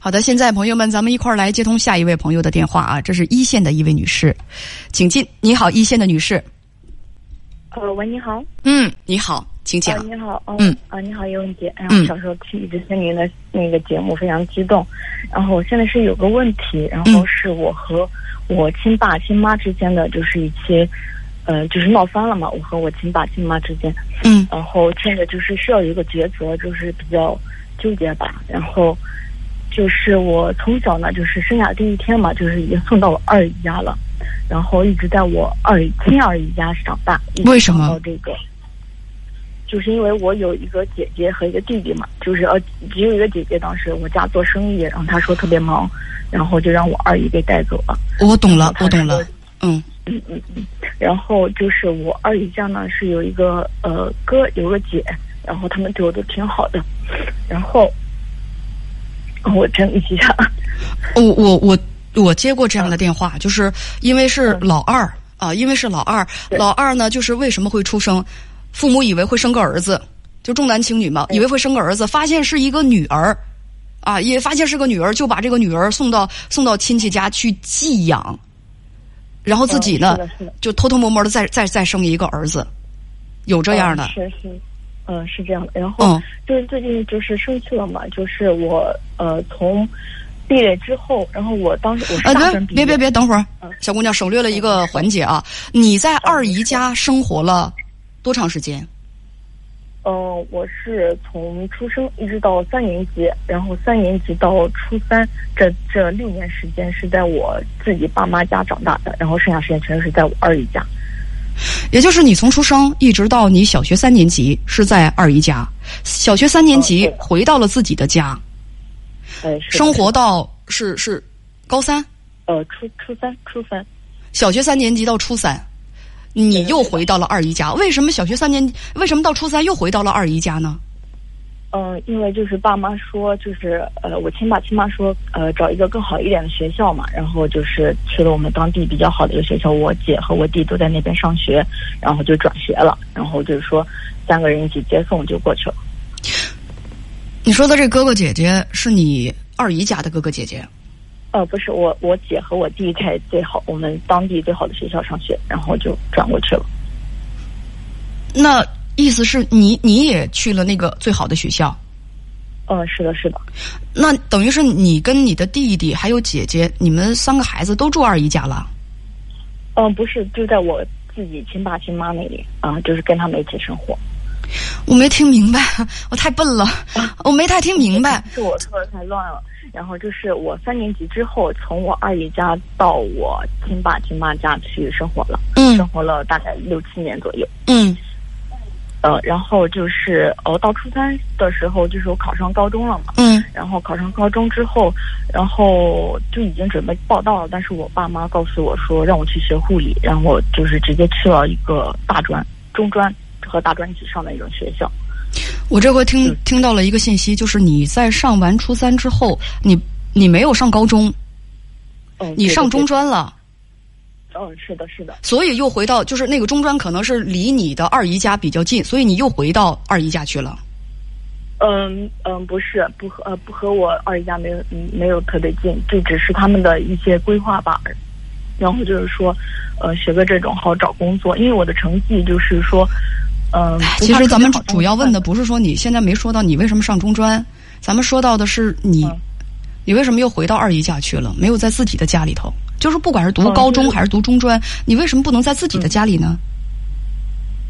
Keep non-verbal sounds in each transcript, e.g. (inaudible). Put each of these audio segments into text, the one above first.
好的，现在朋友们，咱们一块儿来接通下一位朋友的电话啊，这是一线的一位女士，请进。你好，一线的女士。呃，喂，你好。嗯，你好，请讲。你好，嗯啊，你好，叶文杰。然后小时候听一直听您的那个节目，非常激动。然后我现在是有个问题，然后是我和我亲爸亲妈之间的就是一些，呃，就是闹翻了嘛。我和我亲爸亲妈之间，嗯，然后现在就是需要有一个抉择，就是比较纠结吧。然后。就是我从小呢，就是生下第一天嘛，就是已经送到我二姨家了，然后一直在我二亲二姨家长大。为什么？这个，就是因为我有一个姐姐和一个弟弟嘛，就是呃只有一个姐姐，当时我家做生意，然后她说特别忙，然后就让我二姨给带走了。我懂了，我懂了。嗯嗯嗯嗯。然后就是我二姨家呢是有一个呃哥，有个姐，然后他们对我都挺好的，然后。(laughs) 我整理一下，我我我我接过这样的电话，就是因为是老二啊，因为是老二，老二呢，就是为什么会出生？父母以为会生个儿子，就重男轻女嘛，以为会生个儿子，发现是一个女儿，啊，也发现是个女儿，就把这个女儿送到送到亲戚家去寄养，然后自己呢，就偷偷摸摸的再再再生一个儿子，有这样的。是是。嗯，是这样的。然后就是最近就是生气了嘛，就是我呃从毕业之后，然后我当时我是大专毕业。别别别，等会儿，小姑娘省略了一个环节啊！你在二姨家生活了多长时间？嗯，我是从出生一直到三年级，然后三年级到初三，这这六年时间是在我自己爸妈家长大的，然后剩下时间全是在我二姨家。也就是你从出生一直到你小学三年级是在二姨家，小学三年级回到了自己的家，呃，生活到是是高三，呃，初初三初三，小学三年级到初三，你又回到了二姨家。为什么小学三年为什么到初三又回到了二姨家呢？嗯，因为就是爸妈说，就是呃，我亲爸亲妈说，呃，找一个更好一点的学校嘛，然后就是去了我们当地比较好的一个学校，我姐和我弟都在那边上学，然后就转学了，然后就是说三个人一起接送就过去了。你说的这哥哥姐姐是你二姨家的哥哥姐姐？呃，不是，我我姐和我弟在最好我们当地最好的学校上学，然后就转过去了。那。意思是你你也去了那个最好的学校，嗯，是的，是的。那等于是你跟你的弟弟还有姐姐，你们三个孩子都住二姨家了？嗯，不是，就在我自己亲爸亲妈那里啊，就是跟他们一起生活。我没听明白，我太笨了，我没太听明白。是我说的太乱了。然后就是我三年级之后，从我二姨家到我亲爸亲妈家去生活了，嗯，生活了大概六七年左右，嗯。呃，然后就是呃，到初三的时候，就是我考上高中了嘛。嗯。然后考上高中之后，然后就已经准备报到了，但是我爸妈告诉我说让我去学护理，然后我就是直接去了一个大专、中专和大专一起上的一种学校。我这回听听到了一个信息，就是你在上完初三之后，你你没有上高中，嗯，你上中专了。嗯，是的，是的。所以又回到，就是那个中专可能是离你的二姨家比较近，所以你又回到二姨家去了。嗯嗯，不是，不和呃不和我二姨家没有没有特别近，就只是他们的一些规划吧。然后就是说，呃，学个这种好找工作，因为我的成绩就是说，嗯。其实咱们主要问的不是说你现在没说到你为什么上中专，咱们说到的是你，你为什么又回到二姨家去了，没有在自己的家里头。就是不管是读高中还是读中专，你为什么不能在自己的家里呢？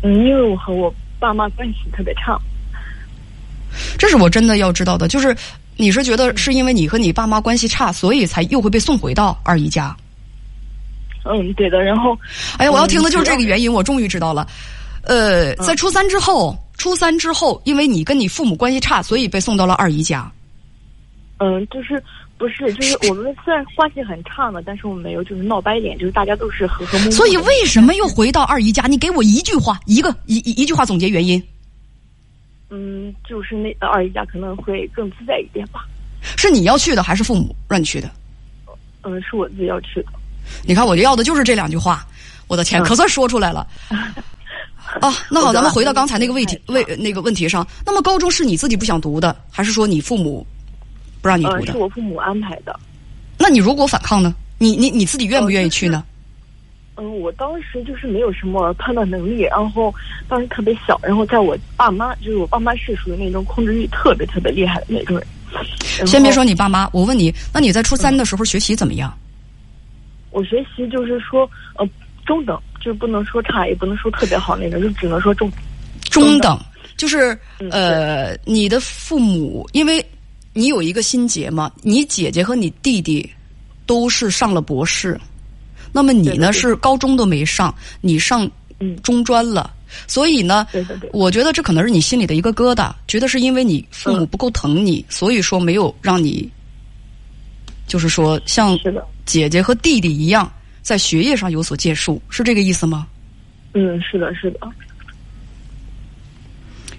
嗯，因为我和我爸妈关系特别差。这是我真的要知道的，就是你是觉得是因为你和你爸妈关系差，所以才又会被送回到二姨家？嗯，对的。然后，哎呀，我要听的就是这个原因，我终于知道了。呃，在初三之后，初三之后，因为你跟你父母关系差，所以被送到了二姨家。嗯，就是。不是，就是 (laughs) 我们虽然关系很差嘛，但是我们没有就是闹掰脸，就是大家都是和和睦睦。所以为什么又回到二姨家？你给我一句话，一个一一一句话总结原因。嗯，就是那二姨家可能会更自在一点吧。是你要去的，还是父母让你去的？嗯，是我自己要去的。你看，我就要的就是这两句话。我的天，可算说出来了。(laughs) 啊，那好，咱们回到刚才那个问题问那个问题上。那么高中是你自己不想读的，还是说你父母？不让你读呃，的是。我父母安排的。那你如果反抗呢？你你你自己愿不愿意去呢？嗯，我当时就是没有什么判断能力，然后当时特别小，然后在我爸妈，就是我爸妈是属于那种控制欲特别特别厉害的那种人。先别说你爸妈，我问你，那你在初三的时候学习怎么样？我学习就是说，呃，中等，就是不能说差，也不能说特别好那种，就只能说中。中等，就是嗯呃，你的父母，因为你有一个心结嘛，你姐姐和你弟弟都是上了博士，那么你呢是高中都没上，你上嗯。中专了，所以呢，对对对我觉得这可能是你心里的一个疙瘩，觉得是因为你父母不够疼你，所以说没有让你，就是说像，姐姐和弟弟一样，在学业上有所建树，是这个意思吗？嗯，是的，是的，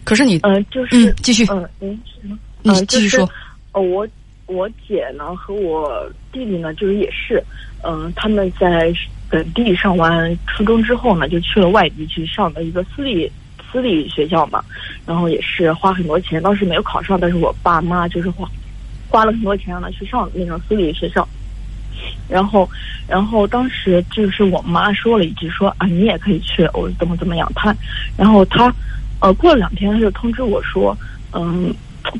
可是你，嗯、就是嗯，继续，嗯嗯，是吗？你嗯继续说。呃，哦我我姐呢和我弟弟呢，就是也是，嗯、他们在本地上完初中之后呢，就去了外地去上的一个私立私立学校嘛，然后也是花很多钱，当时没有考上，但是我爸妈就是花花了很多钱让他去上那种私立学校。然后，然后当时就是我妈说了一句说啊，你也可以去，我怎么怎么样。她，然后她，呃，过了两天，她就通知我说，嗯，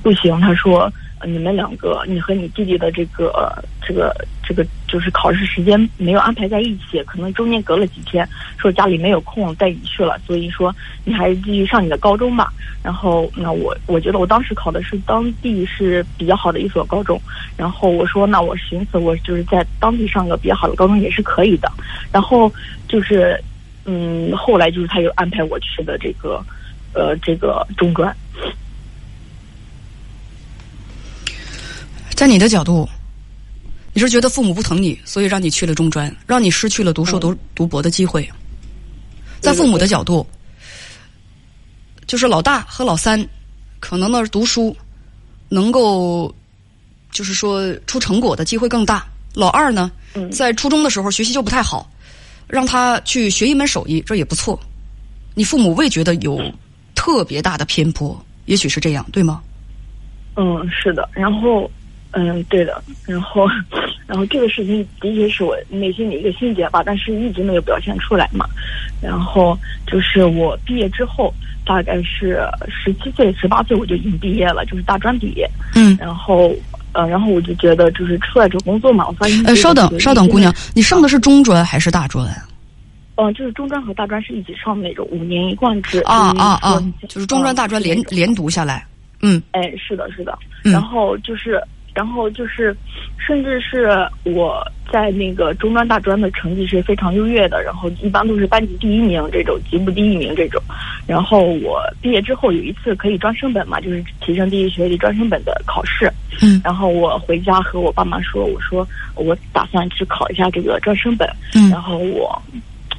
不行，她说、你们两个，你和你弟弟的这个这个这个就是考试时间没有安排在一起，可能中间隔了几天，说家里没有空带你去了，所以说你还是继续上你的高中吧。然后那我我觉得我当时考的是当地是比较好的一所高中，然后我说那我寻思我就是在当地上个比较好的高中也是可以的，然后就是嗯后来就是他又安排我去的这个呃这个中专，在你的角度，你是觉得父母不疼你，所以让你去了中专，让你失去了读硕读读博的机会。在父母的角度，就是老大和老三，可能呢读书能够，就是说出成果的机会更大。老二呢，嗯在初中的时候学习就不太好，让他去学一门手艺，这也不错。你父母未觉得有特别大的偏颇，也许是这样，对吗？嗯，是的，然后，嗯，对的，然后，(laughs) 然后这个事情的确是我内心的一个心结吧，但是一直没有表现出来嘛。然后就是我毕业之后，大概是十七岁、十八岁我就已经毕业了，就是大专毕业。嗯。然后，呃，然后我就觉得就是出来找工作嘛，我发现呃，稍等，稍等，姑娘，你上的是，中专还是大专？嗯、就是中专和大专是一起上的那种五年一贯制啊啊啊就是说！就是中专、大专连嗯连读下来，嗯哎，是的，是的。嗯然后就是，然后就是，甚至是我在那个中专、大专的成绩是非常优越的，然后一般都是班级第一名这种，级部第一名这种。然后我毕业之后有一次可以专升本嘛，就是提升第一学历专升本的考试。嗯然后我回家和我爸妈说，我说我打算去考一下这个专升本。嗯然后我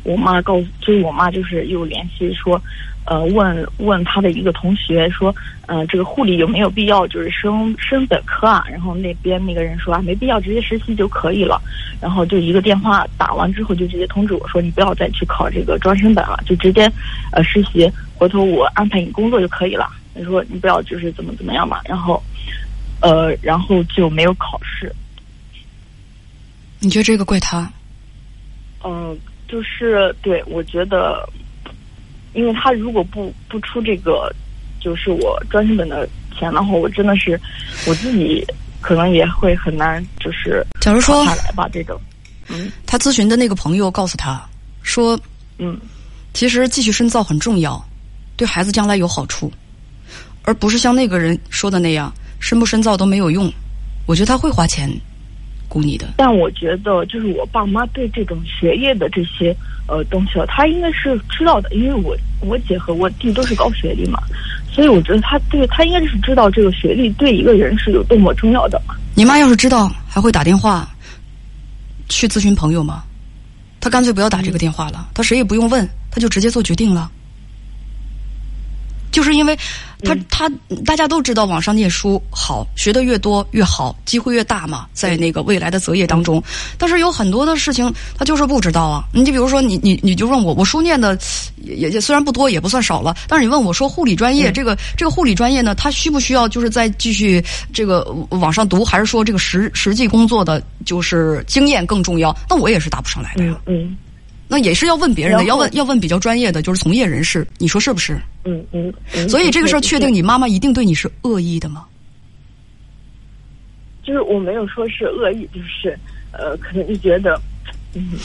我妈告诉，就是我妈就是又联系说，呃，问问他的一个同学说，呃，这个护理有没有必要就是升升本科啊？然后那边那个人说啊，没必要，直接实习就可以了。然后就一个电话打完之后，就直接通知我说，你不要再去考这个专升本了，就直接呃实习，回头我安排你工作就可以了。他说你不要就是怎么怎么样嘛，然后呃，然后就没有考试。你觉得这个怪他？嗯，就是对我觉得，因为他如果不不出这个，就是我专升本的钱的话，我真的是我自己可能也会很难，就是假如说考下来吧这种。嗯他咨询的那个朋友告诉他说，嗯其实继续深造很重要，对孩子将来有好处，而不是像那个人说的那样，深不深造都没有用。我觉得他会花钱雇你的。但我觉得，就是我爸妈对这种学业的这些呃东西，他应该是知道的，因为我我姐和我弟都是高学历嘛，所以我觉得他对他应该是知道这个学历对一个人是有多么重要的。你妈要是知道，还会打电话去咨询朋友吗？他干脆不要打这个电话了，他谁也不用问，他就直接做决定了。就是因为他他大家都知道，网上念书好，学的越多越好，机会越大嘛，在那个未来的择业当中。但是有很多的事情，他就是不知道啊。你就比如说，你你你就问我，我书念的也也虽然不多，也不算少了，但是你问我说，护理专业这个这个护理专业呢，它需不需要就是再继续这个往上读，还是说这个实实际工作的就是经验更重要？那我也是答不上来的呀。嗯。那也是要问别人的，要问要问比较专业的，就是从业人士，你说是不是？嗯嗯。所以这个事儿确定，你妈妈一定对你是恶意的吗？就是我没有说是恶意，就是呃，可能就觉得，嗯。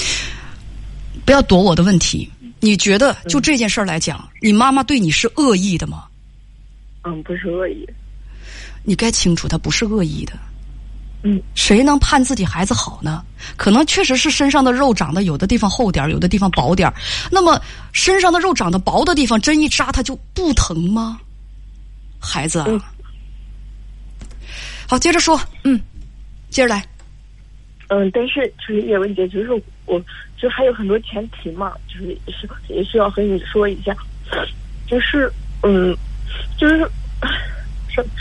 不要躲我的问题，你觉得就这件事儿来讲，你妈妈对你是恶意的吗？嗯，不是恶意。你该清楚，她不是恶意的。嗯，谁能盼自己孩子好呢？可能确实是身上的肉长得有的地方厚点有的地方薄点那么身上的肉长得薄的地方，针一扎它就不疼吗？孩子，好，接着说，嗯，接着来。嗯，但是就是叶文姐，就是我，就还有很多前提嘛，就是也是也需要和你说一下，就是嗯，就是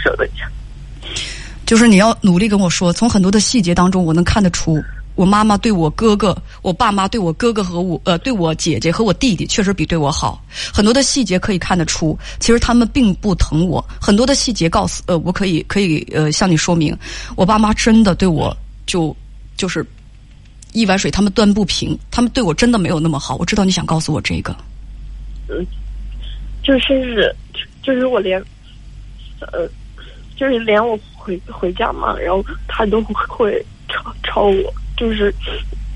稍等一下。就是你要努力跟我说，从很多的细节当中，我能看得出，我妈妈对我哥哥，我爸妈对我哥哥和我，呃，对我姐姐和我弟弟，确实比对我好。很多的细节可以看得出，其实他们并不疼我。很多的细节告诉，呃，我可以可以呃向你说明，我爸妈真的对我就就是一碗水他们端不平，他们对我真的没有那么好。我知道你想告诉我这个，嗯，就是就是我连，呃，就是连我。回回家嘛，然后他都会吵吵我，就是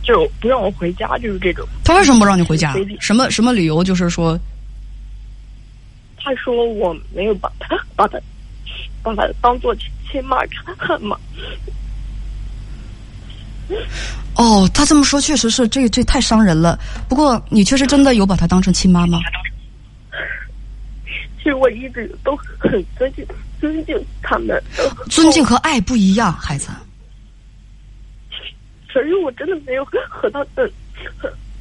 就不让我回家，就是这种。他为什么不让你回家？什么什么理由？就是说，他说我没有把他把他把他当做亲妈看嘛。哦，他这么说确实是，这这太伤人了。不过你确实真的有把他当成亲妈吗？其实我一直都很尊敬。尊敬他们，(laughs) 尊敬和爱不一样，孩子。可是我真的没有和他们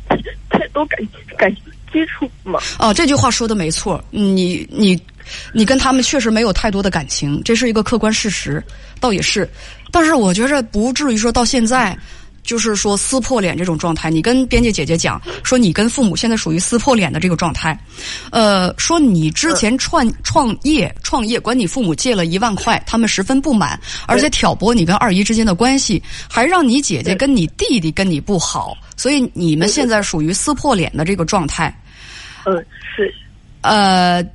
(laughs) 太多感感情接触嘛。哦，这句话说的没错，你你你跟他们确实没有太多的感情，这是一个客观事实，倒也是。但是我觉着不至于说到现在。就是说撕破脸这种状态，你跟编辑姐姐讲说你跟父母现在属于撕破脸的这个状态，呃，说你之前创创业创业管你父母借了一万块，他们十分不满，而且挑拨你跟二姨之间的关系，还让你姐姐跟你弟弟跟你不好，所以你们现在属于撕破脸的这个状态。嗯，是，呃。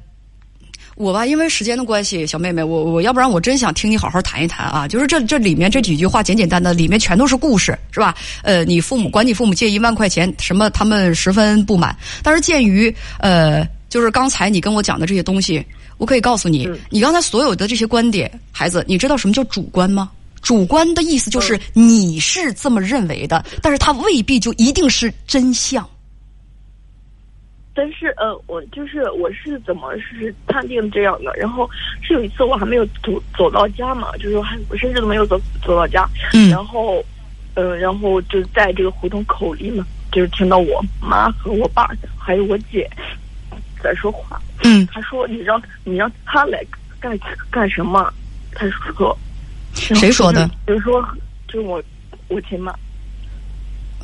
我吧，因为时间的关系，小妹妹，我我要不然我真想听你好好谈一谈啊。就是这这里面这几句话简简单单，里面全都是故事，是吧？呃，你父母管你父母借一万块钱，什么他们十分不满。但是鉴于呃，就是刚才你跟我讲的这些东西，我可以告诉你，你刚才所有的这些观点，孩子，你知道什么叫主观吗？主观的意思就是你是这么认为的，但是它未必就一定是真相。但是呃，我就是我是怎么是判定这样的？然后是有一次我还没有走走到家嘛，就是还我甚至都没有走走到家，嗯，然后，呃，然后就在这个胡同口里嘛，就是听到我妈和我爸还有我姐在说话，嗯，他说你让你让他来干干什么？他说谁说的？就是说就是我我亲妈。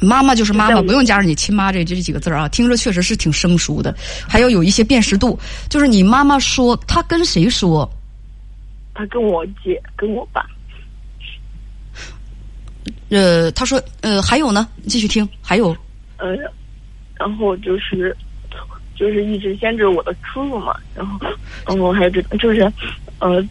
妈妈就是妈妈，不用加上你亲妈这这几个字啊，听着确实是挺生疏的，还要有一些辨识度。就是你妈妈说，她跟谁说？她跟我姐，跟我爸。呃，她说，呃，还有呢，继续听，还有。呃，然后就是，就是一直限制我的出入嘛，然后，然后还有这，就是，呃。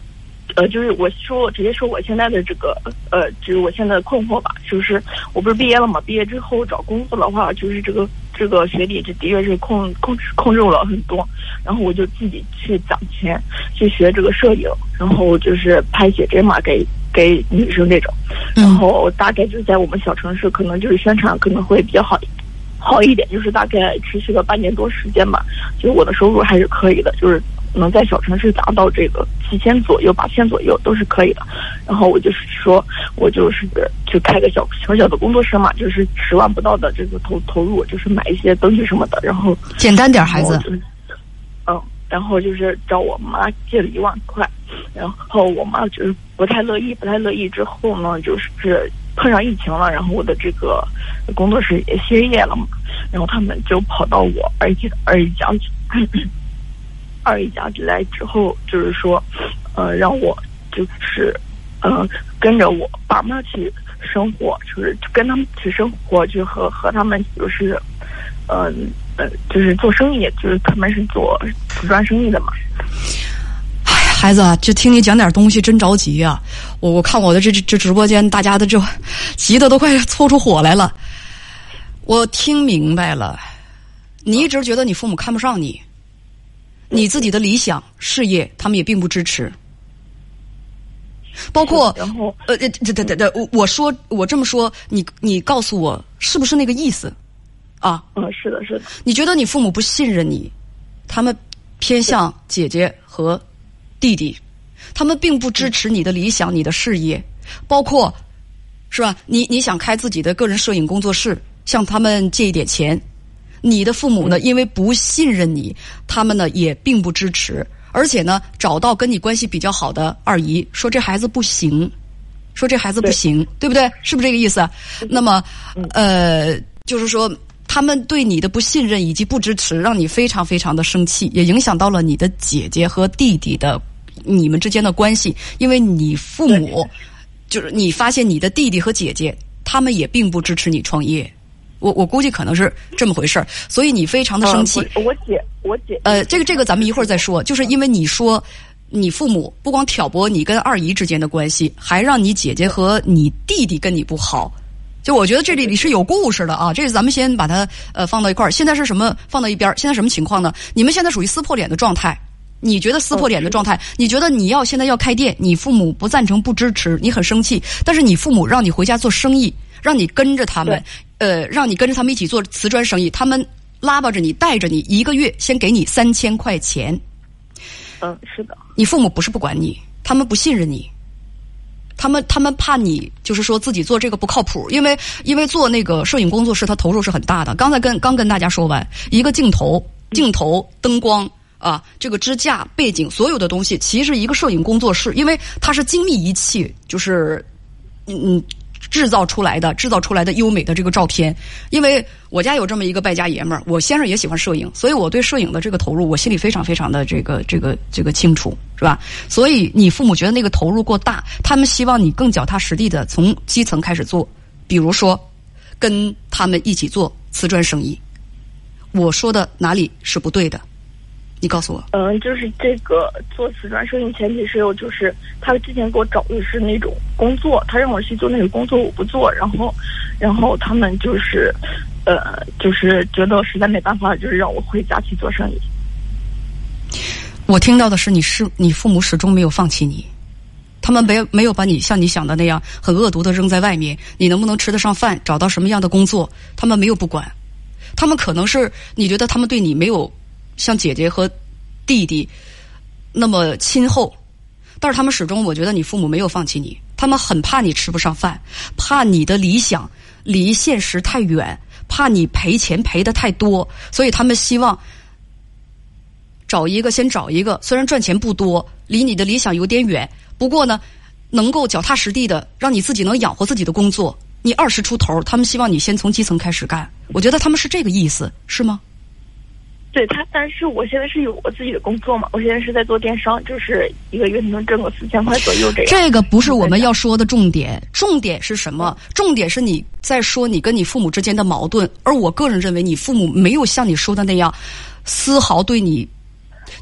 呃，就是我说直接说我现在的这个呃，就是我现在的困惑吧，就是我不是毕业了嘛？毕业之后找工作的话，就是这个这个学历这的确是控控制控制了很多，然后我就自己去攒钱去学这个摄影，然后就是拍写真嘛，给给女生这种，然后大概就在我们小城市，可能就是宣传可能会比较好好一点，就是大概持续了半年多时间吧，就是我的收入还是可以的，就是。能在小城市达到这个七千左右、八千左右都是可以的。然后我就是说，我就是去开个小小小的工作室嘛，就是十万不到的这个投投入，就是买一些灯具什么的。然后简单点，孩子。嗯，然后就是找我妈借了一万块，然后我妈就是不太乐意，不太乐意之后呢，就是碰上疫情了，然后我的这个工作室也歇业了嘛，然后他们就跑到我二姨二姨家去，二姨家来之后，就是说，呃，让我就是呃跟着我爸妈去生活，就是跟他们去生活，就和和他们就是，嗯呃，就是做生意，就是他们是做瓷砖生意的嘛。哎，孩子，就听你讲点东西，真着急啊！我我看我的这这直播间，大家的这急的都快搓出火来了。我听明白了，你一直觉得你父母看不上你，你自己的理想事业，他们也并不支持。包括呃，这这这这，我我说我这么说，你你告诉我是不是那个意思啊？嗯，是的，是的，你觉得你父母不信任你，他们偏向姐姐和弟弟，他们并不支持你的理想、你的事业，包括是吧？你你想开自己的个人摄影工作室，向他们借一点钱，你的父母呢，因为不信任你，他们呢也并不支持，而且呢，找到跟你关系比较好的二姨，说这孩子不行，说这孩子不行，对不对？是不是这个意思？那么，呃，就是说。他们对你的不信任以及不支持，让你非常非常的生气，也影响到了你的姐姐和弟弟的你们之间的关系。因为你父母就是你发现你的弟弟和姐姐，他们也并不支持你创业。我我估计可能是这么回事儿，所以你非常的生气。呃我姐，我姐，呃，这个这个咱们一会儿再说。就是因为你说你父母不光挑拨你跟二姨之间的关系，还让你姐姐和你弟弟跟你不好。就我觉得这里里是有故事的啊，这个咱们先把它呃放到一块儿。现在是什么放到一边儿？现在什么情况呢？你们现在属于撕破脸的状态。你觉得撕破脸的状态？你觉得你要现在要开店，你父母不赞成不支持，你很生气。但是你父母让你回家做生意，让你跟着他们，呃，让你跟着他们一起做瓷砖生意，他们拉巴着你，带着你，一个月先给你三千块钱。嗯，是的，你父母不是不管你，他们不信任你。他们他们怕你，就是说自己做这个不靠谱，因为因为做那个摄影工作室，他投入是很大的。刚才跟刚跟大家说完，一个镜头、镜头、灯光啊，这个支架、背景，所有的东西，其实一个摄影工作室，因为它是精密仪器，就是嗯嗯制造出来的，制造出来的优美的这个照片。因为我家有这么一个败家爷们儿，我先生也喜欢摄影，所以我对摄影的这个投入，我心里非常非常的这个这个这个清楚，是吧？所以你父母觉得那个投入过大，他们希望你更脚踏实地的从基层开始做，比如说跟他们一起做瓷砖生意。我说的哪里是不对的？你告诉我。嗯，就是这个做瓷砖生意前提是有，就是他之前给我找的是那种工作，他让我去做那个工作，我不做，然后，然后他们就是，呃，就是觉得实在没办法，就是让我回家去做生意。我听到的是，你是你父母始终没有放弃你，他们没没有把你像你想的那样很恶毒的扔在外面，你能不能吃得上饭，找到什么样的工作，他们没有不管，他们可能是你觉得他们对你没有像姐姐和弟弟那么亲厚，但是他们始终，我觉得你父母没有放弃你，他们很怕你吃不上饭，怕你的理想离现实太远，怕你赔钱赔的太多，所以他们希望。找一个，先找一个，虽然赚钱不多，离你的理想有点远，不过呢，能够脚踏实地的让你自己能养活自己的工作。你二十出头，他们希望你先从基层开始干。我觉得他们是这个意思，是吗？对他，但是我现在是有我自己的工作嘛，我现在是在做电商，就是一个月能挣个四千块左右这样。(laughs) 这个不是我们要说的重点，重点是什么？重点是你在说你跟你父母之间的矛盾，而我个人认为你父母没有像你说的那样，丝毫对你。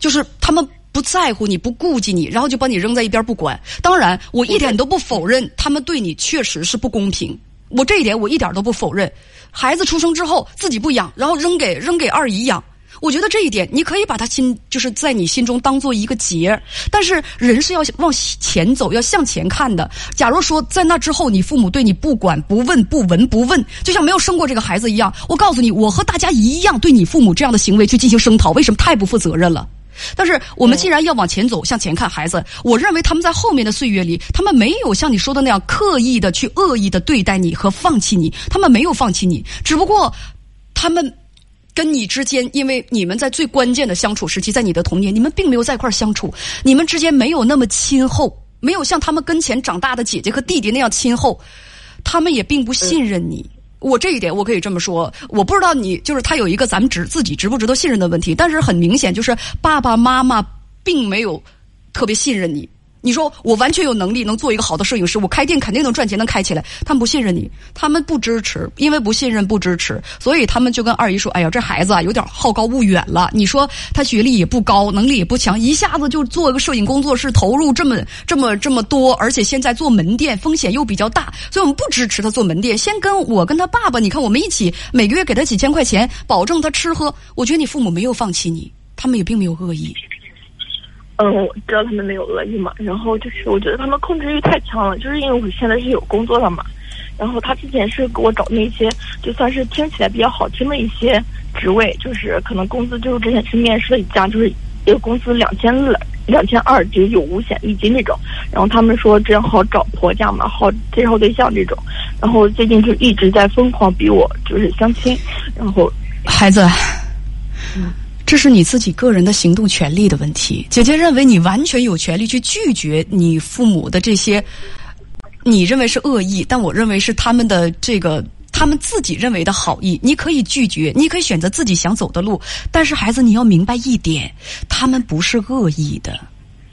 就是他们不在乎你，不顾及你，然后就把你扔在一边不管。当然，我一点都不否认他们对你确实是不公平，我这一点我一点都不否认。孩子出生之后自己不养，然后扔给扔给二姨养，我觉得这一点你可以把他心就是在你心中当做一个结。但是人是要往前走，要向前看的。假如说在那之后你父母对你不管不问不闻不问，就像没有生过这个孩子一样，我告诉你，我和大家一样对你父母这样的行为去进行声讨，为什么太不负责任了？但是我们既然要往前走，向前看孩子，我认为他们在后面的岁月里，他们没有像你说的那样刻意的去恶意的对待你和放弃你，他们没有放弃你，只不过他们跟你之间，因为你们在最关键的相处时期，在你的童年，你们并没有在一块儿相处，你们之间没有那么亲厚，没有像他们跟前长大的姐姐和弟弟那样亲厚，他们也并不信任你。我这一点我可以这么说，我不知道你就是他有一个咱们值自己值不值得信任的问题，但是很明显就是爸爸妈妈并没有特别信任你。你说我完全有能力能做一个好的摄影师，我开店肯定能赚钱，能开起来。他们不信任你，他们不支持，因为不信任不支持，所以他们就跟二姨说：“哎呀，这孩子啊有点好高骛远了。你说他学历也不高，能力也不强，一下子就做一个摄影工作室，投入这么这么这么多，而且现在做门店风险又比较大，所以我们不支持他做门店。先跟我跟他爸爸，你看我们一起每个月给他几千块钱，保证他吃喝。我觉得你父母没有放弃你，他们也并没有恶意。”嗯，我知道他们没有恶意嘛，然后就是我觉得他们控制欲太强了，就是因为我现在是有工作了嘛，然后他之前是给我找那些就算是听起来比较好听的一些职位，就是可能工资就是之前去面试了一家，就是一个工资两千二两千二，就有五险一金那种，然后他们说这样好找婆家嘛，好介绍对象这种，然后最近就一直在疯狂逼我就是相亲，然后孩子，嗯。这是你自己个人的行动权利的问题。姐姐认为你完全有权利去拒绝你父母的这些，你认为是恶意，但我认为是他们的这个他们自己认为的好意。你可以拒绝，你可以选择自己想走的路。但是孩子，你要明白一点，他们不是恶意的，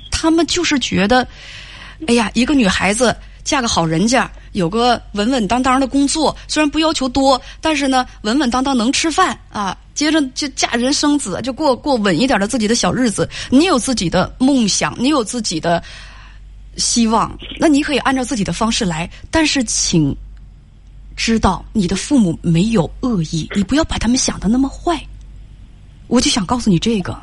他们就是觉得，哎呀，一个女孩子嫁个好人家。有个稳稳当当的工作，虽然不要求多，但是呢，稳稳当当能吃饭啊。接着就嫁人生子，就过过稳一点的自己的小日子。你有自己的梦想，你有自己的希望，那你可以按照自己的方式来。但是，请知道你的父母没有恶意，你不要把他们想的那么坏。我就想告诉你这个。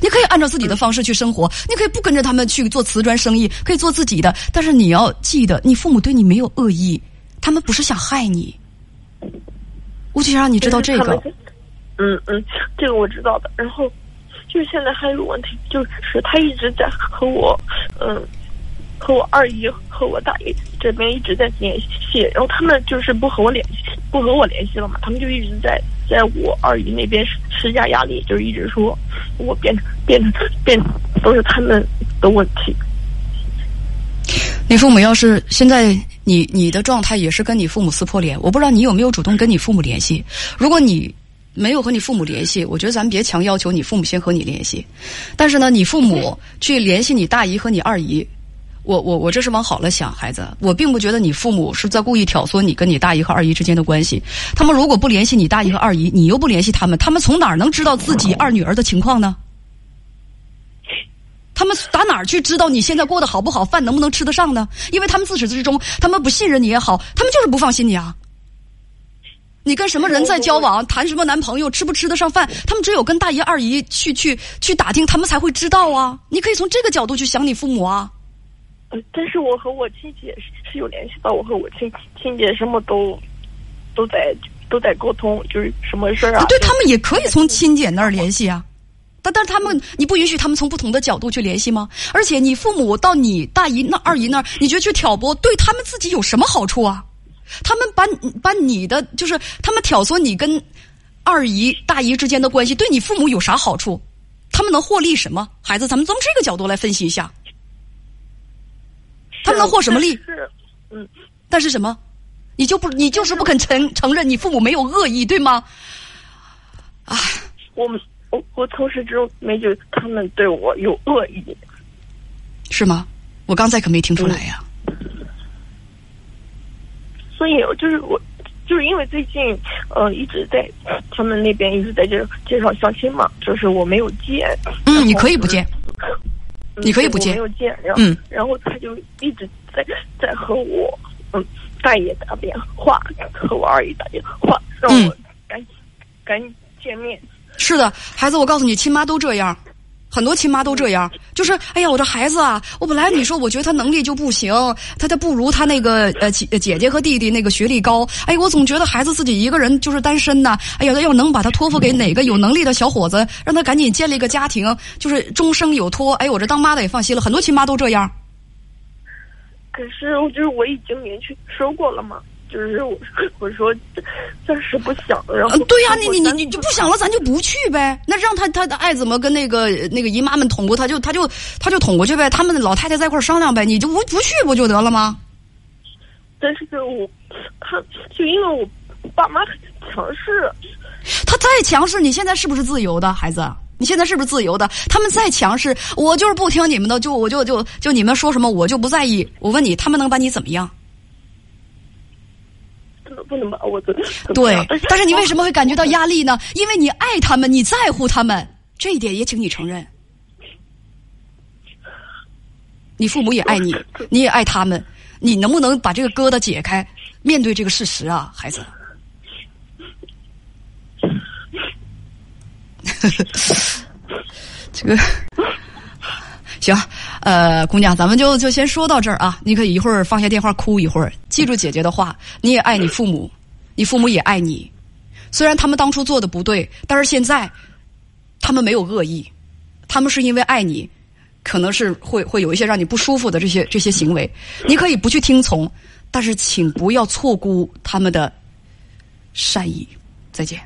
你可以按照自己的方式去生活，你可以不跟着他们去做瓷砖生意，可以做自己的。但是你要记得，你父母对你没有恶意，他们不是想害你。我就想让你知道这个。嗯嗯，这个我知道的。然后，就是现在还有个问题，就是他一直在和我，嗯，和我二姨和我大姨这边一直在联系，然后他们就是不和我联系，不和我联系了嘛，他们就一直在。在我二姨那边施施加压力，就是一直说我变变变都是他们的问题。你父母要是现在你你的状态也是跟你父母撕破脸，我不知道你有没有主动跟你父母联系。如果你没有和你父母联系，我觉得咱别强要求你父母先和你联系。但是呢，你父母去联系你大姨和你二姨。我我我这是往好了想，孩子，我并不觉得你父母是在故意挑唆你跟你大姨和二姨之间的关系。他们如果不联系你大姨和二姨，你又不联系他们，他们从哪儿能知道自己二女儿的情况呢？他们打哪儿去知道你现在过得好不好，饭能不能吃得上呢？因为他们自始至终，他们不信任你也好，他们就是不放心你啊。你跟什么人在交往，谈什么男朋友，吃不吃得上饭，他们只有跟大姨二姨去去去打听，他们才会知道啊。你可以从这个角度去想你父母啊。但是我和我亲戚是是有联系的，我和我亲亲姐什么都都在都在沟通，就是什么事儿啊？对他们也可以从亲姐那儿联系啊，但但是他们你不允许他们从不同的角度去联系吗？而且你父母到你大姨那二姨那儿，你觉得去挑拨对他们自己有什么好处啊？他们把把你的就是他们挑唆你跟二姨大姨之间的关系，对你父母有啥好处？他们能获利什么？孩子，咱们从这个角度来分析一下。他们能获什么利？是，嗯，但是什么？你就不，你就是不肯承承认你父母没有恶意，对吗？啊，我我我从始至终没觉得他们对我有恶意，是吗？我刚才可没听出来呀。所以，就是我，就是因为最近，呃，一直在他们那边一直在介介绍相亲嘛，就是我没有见。嗯，你可以不见。你可以不见，没有接，然后，然后他就一直在在和我，嗯，大爷打电话，和我二姨打电话，让我赶紧赶紧见面。是的，孩子，我告诉你，亲妈都这样。很多亲妈都这样，就是哎呀，我这孩子啊，我本来你说我觉得他能力就不行，他他不如他那个呃姐姐姐和弟弟那个学历高，哎，我总觉得孩子自己一个人就是单身呐，哎呀，要能把他托付给哪个有能力的小伙子，让他赶紧建立一个家庭，就是终生有托，哎，我这当妈的也放心了。很多亲妈都这样。可是，就是我已经明确说过了嘛，就是我我说暂时不想，然后对呀，你你你你就不想了，咱就不去呗。那让他他爱怎么跟那个那个姨妈们捅过，他就他就他就捅过去呗。他们老太太在一块商量呗，你就不不去不就得了吗？但是我他就因为我爸妈很强势，他再强势，你现在是不是自由的孩子？你现在是不是自由的？他们再强势，我就是不听你们的，就我就就就你们说什么我就不在意。我问你，他们能把你怎么样？不能把我的对，但是你为什么会感觉到 (laughs) 压力呢？因为你爱他们，你在乎他们，这一点也请你承认。你父母也爱你，你也爱他们，你能不能把这个疙瘩解开，面对这个事实啊，孩子？(laughs) 这个行，呃，姑娘，咱们就就先说到这儿啊。你可以一会儿放下电话哭一会儿，记住姐姐的话，你也爱你父母，你父母也爱你。虽然他们当初做的不对，但是现在他们没有恶意，他们是因为爱你，可能是会会有一些让你不舒服的这些这些行为，你可以不去听从，但是请不要错估他们的善意。再见。